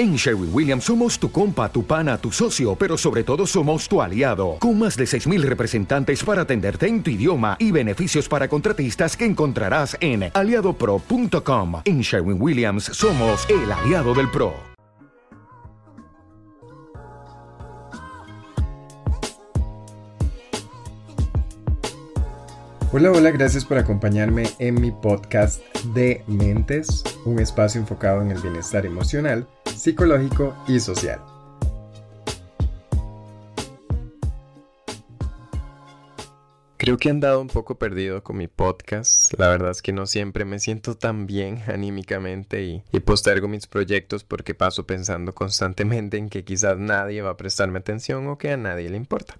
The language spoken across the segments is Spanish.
En Sherwin Williams somos tu compa, tu pana, tu socio, pero sobre todo somos tu aliado, con más de 6.000 representantes para atenderte en tu idioma y beneficios para contratistas que encontrarás en aliadopro.com. En Sherwin Williams somos el aliado del PRO. Hola, hola, gracias por acompañarme en mi podcast de Mentes, un espacio enfocado en el bienestar emocional, psicológico y social. Creo que he andado un poco perdido con mi podcast. La verdad es que no siempre me siento tan bien anímicamente y, y, postergo mis proyectos porque paso pensando constantemente en que quizás nadie va a prestarme atención o que a nadie le importa.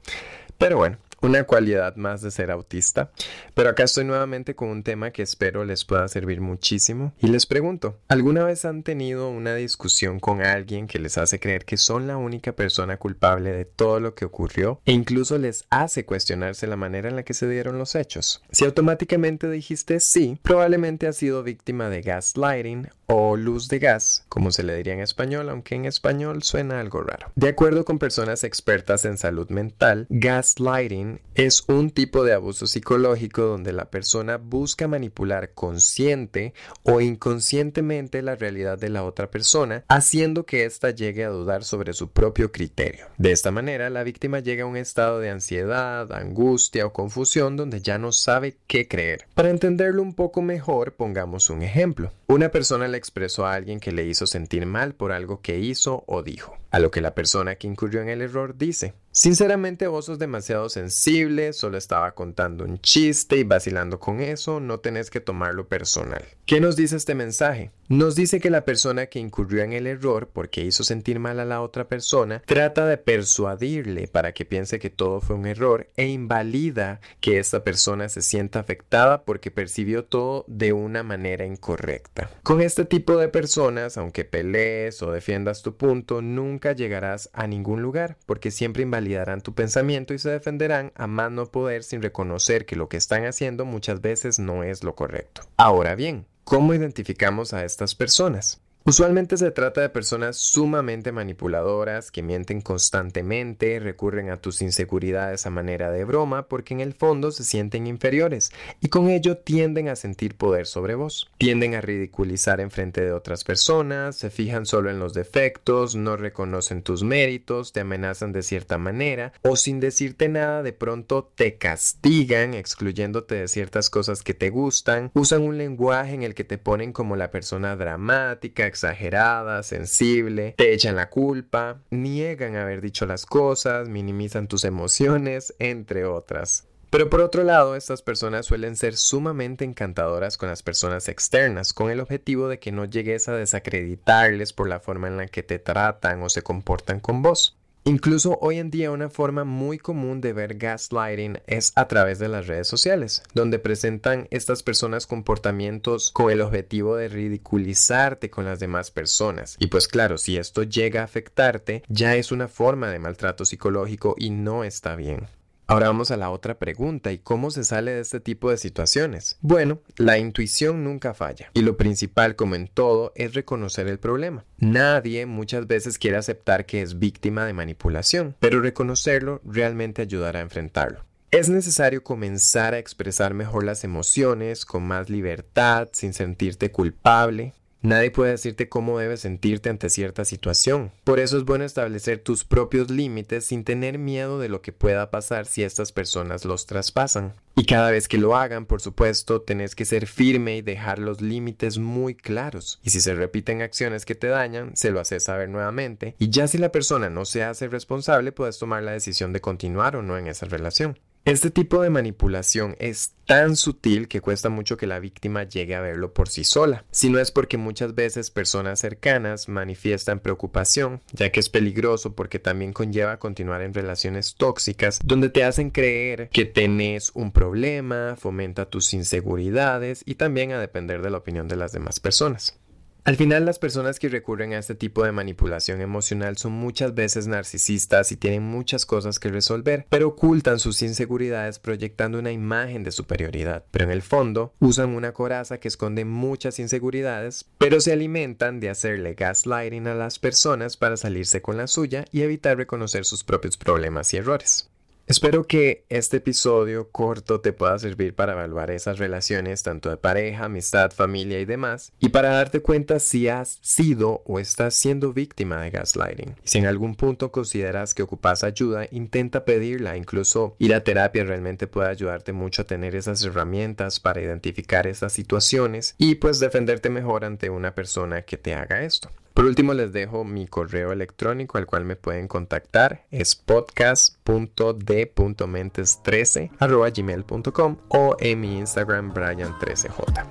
Pero bueno, una cualidad más de ser autista. Pero acá estoy nuevamente con un tema que espero les pueda servir muchísimo. Y les pregunto, ¿alguna vez han tenido una discusión con alguien que les hace creer que son la única persona culpable de todo lo que ocurrió e incluso les hace cuestionarse la manera en la que se dieron los hechos? Si automáticamente dijiste sí, probablemente has sido víctima de gaslighting o luz de gas, como se le diría en español, aunque en español suena algo raro. De acuerdo con personas expertas en salud mental, gaslighting es un tipo de abuso psicológico donde la persona busca manipular consciente o inconscientemente la realidad de la otra persona, haciendo que ésta llegue a dudar sobre su propio criterio. De esta manera, la víctima llega a un estado de ansiedad, angustia o confusión donde ya no sabe qué creer. Para entenderlo un poco mejor, pongamos un ejemplo. Una persona le expresó a alguien que le hizo sentir mal por algo que hizo o dijo, a lo que la persona que incurrió en el error dice, Sinceramente vos sos demasiado sensible, solo estaba contando un chiste y vacilando con eso, no tenés que tomarlo personal. ¿Qué nos dice este mensaje? Nos dice que la persona que incurrió en el error porque hizo sentir mal a la otra persona trata de persuadirle para que piense que todo fue un error e invalida que esta persona se sienta afectada porque percibió todo de una manera incorrecta. Con este tipo de personas, aunque pelees o defiendas tu punto, nunca llegarás a ningún lugar porque siempre invalidarán tu pensamiento y se defenderán a más no poder sin reconocer que lo que están haciendo muchas veces no es lo correcto. Ahora bien, ¿Cómo identificamos a estas personas? Usualmente se trata de personas sumamente manipuladoras que mienten constantemente, recurren a tus inseguridades a manera de broma porque en el fondo se sienten inferiores y con ello tienden a sentir poder sobre vos. Tienden a ridiculizar en frente de otras personas, se fijan solo en los defectos, no reconocen tus méritos, te amenazan de cierta manera o sin decirte nada de pronto te castigan excluyéndote de ciertas cosas que te gustan, usan un lenguaje en el que te ponen como la persona dramática, exagerada, sensible, te echan la culpa, niegan haber dicho las cosas, minimizan tus emociones, entre otras. Pero por otro lado, estas personas suelen ser sumamente encantadoras con las personas externas, con el objetivo de que no llegues a desacreditarles por la forma en la que te tratan o se comportan con vos. Incluso hoy en día una forma muy común de ver gaslighting es a través de las redes sociales, donde presentan estas personas comportamientos con el objetivo de ridiculizarte con las demás personas. Y pues claro, si esto llega a afectarte, ya es una forma de maltrato psicológico y no está bien. Ahora vamos a la otra pregunta, ¿y cómo se sale de este tipo de situaciones? Bueno, la intuición nunca falla, y lo principal, como en todo, es reconocer el problema. Nadie muchas veces quiere aceptar que es víctima de manipulación, pero reconocerlo realmente ayudará a enfrentarlo. Es necesario comenzar a expresar mejor las emociones, con más libertad, sin sentirte culpable, Nadie puede decirte cómo debes sentirte ante cierta situación. Por eso es bueno establecer tus propios límites sin tener miedo de lo que pueda pasar si estas personas los traspasan. Y cada vez que lo hagan, por supuesto, tenés que ser firme y dejar los límites muy claros. Y si se repiten acciones que te dañan, se lo haces saber nuevamente. Y ya si la persona no se hace responsable, puedes tomar la decisión de continuar o no en esa relación. Este tipo de manipulación es tan sutil que cuesta mucho que la víctima llegue a verlo por sí sola, si no es porque muchas veces personas cercanas manifiestan preocupación, ya que es peligroso porque también conlleva continuar en relaciones tóxicas donde te hacen creer que tenés un problema, fomenta tus inseguridades y también a depender de la opinión de las demás personas. Al final las personas que recurren a este tipo de manipulación emocional son muchas veces narcisistas y tienen muchas cosas que resolver, pero ocultan sus inseguridades proyectando una imagen de superioridad. Pero en el fondo usan una coraza que esconde muchas inseguridades, pero se alimentan de hacerle gaslighting a las personas para salirse con la suya y evitar reconocer sus propios problemas y errores. Espero que este episodio corto te pueda servir para evaluar esas relaciones tanto de pareja, amistad, familia y demás, y para darte cuenta si has sido o estás siendo víctima de gaslighting. Si en algún punto consideras que ocupas ayuda, intenta pedirla, incluso ir a terapia realmente puede ayudarte mucho a tener esas herramientas para identificar esas situaciones y pues defenderte mejor ante una persona que te haga esto. Por último les dejo mi correo electrónico al cual me pueden contactar. Es podcast.d.mentes13 gmail.com o en mi Instagram Brian13j.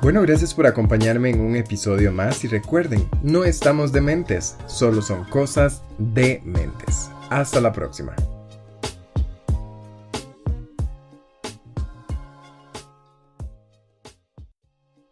Bueno, gracias por acompañarme en un episodio más y recuerden, no estamos dementes, solo son cosas de mentes. Hasta la próxima.